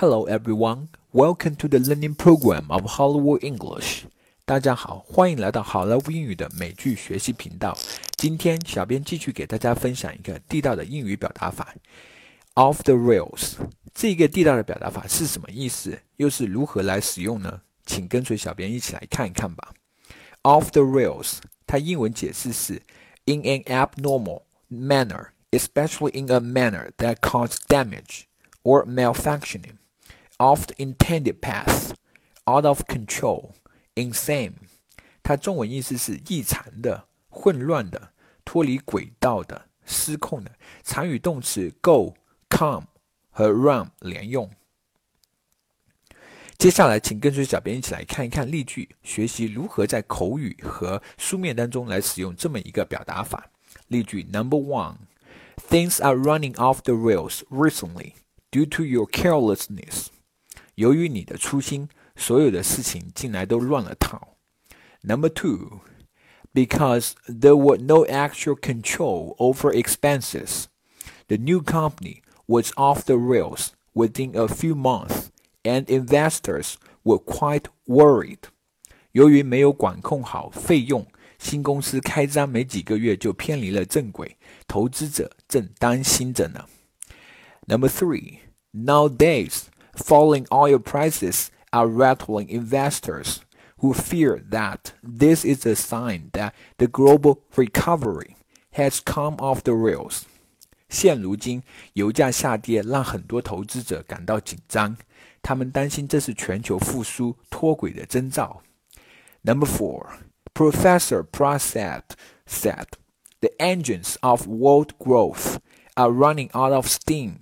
Hello everyone, welcome to the learning program of Hollywood English. 大家好，欢迎来到好莱坞英语的美剧学习频道。今天，小编继续给大家分享一个地道的英语表达法，off the rails。这个地道的表达法是什么意思？又是如何来使用呢？请跟随小编一起来看一看吧。Off the rails，它英文解释是 in an abnormal manner, especially in a manner that causes damage or malfunctioning, off the intended path, out of control, insane。它中文意思是异常的、混乱的、脱离轨道的、失控的。常与动词 go、come 和 run 连用。接下来，请跟随小编一起来看一看例句，学习如何在口语和书面当中来使用这么一个表达法。例句 Number one: Things are running off the rails recently due to your carelessness. 由于你的粗心，所有的事情近来都乱了套。Number two: Because there was no actual control over expenses, the new company was off the rails within a few months and investors were quite worried. 由于没有管控好费用，新公司开张没几个月就偏离了正轨，投资者正担心着呢。Number three, nowadays, falling oil prices are rattling investors who fear that this is a sign that the global recovery has come off the rails. 现如今，油价下跌让很多投资者感到紧张，他们担心这是全球复苏脱轨的征兆。Number four, Professor Prasad said, the engines of world growth are running out of steam,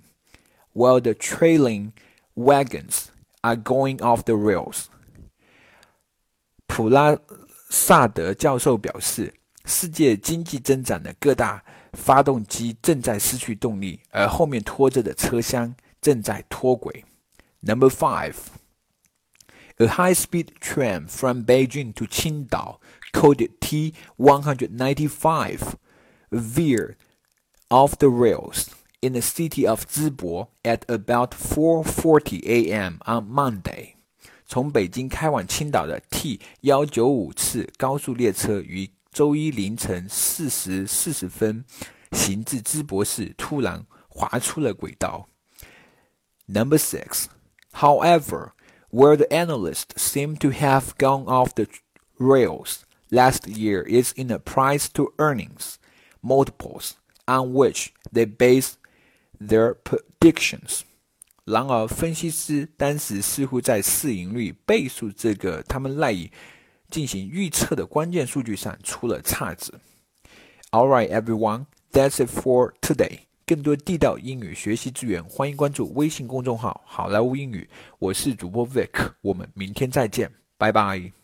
while the trailing wagons are going off the rails. 普拉萨德教授表示，世界经济增长的各大发动机正在失去动力，而后面拖着的车厢正在脱轨。Number five, a high-speed train from Beijing to Qingdao, coded T195, veered off the rails in the city of Zibo at about 4:40 a.m. on Monday. 从北京开往青岛的 T 幺九五次高速列车于周一凌晨四时四十分行至淄博市，突然滑出了轨道。Number six, however, where the analysts seem to have gone off the rails last year is in the price to earnings multiples on which they base their predictions. 然而，分析师当时似乎在市盈率倍数这个他们赖以进行预测的关键数据上出了差子。All right, everyone, that's it for today. 更多地道英语学习资源，欢迎关注微信公众号“好莱坞英语”。我是主播 Vic，我们明天再见，拜拜。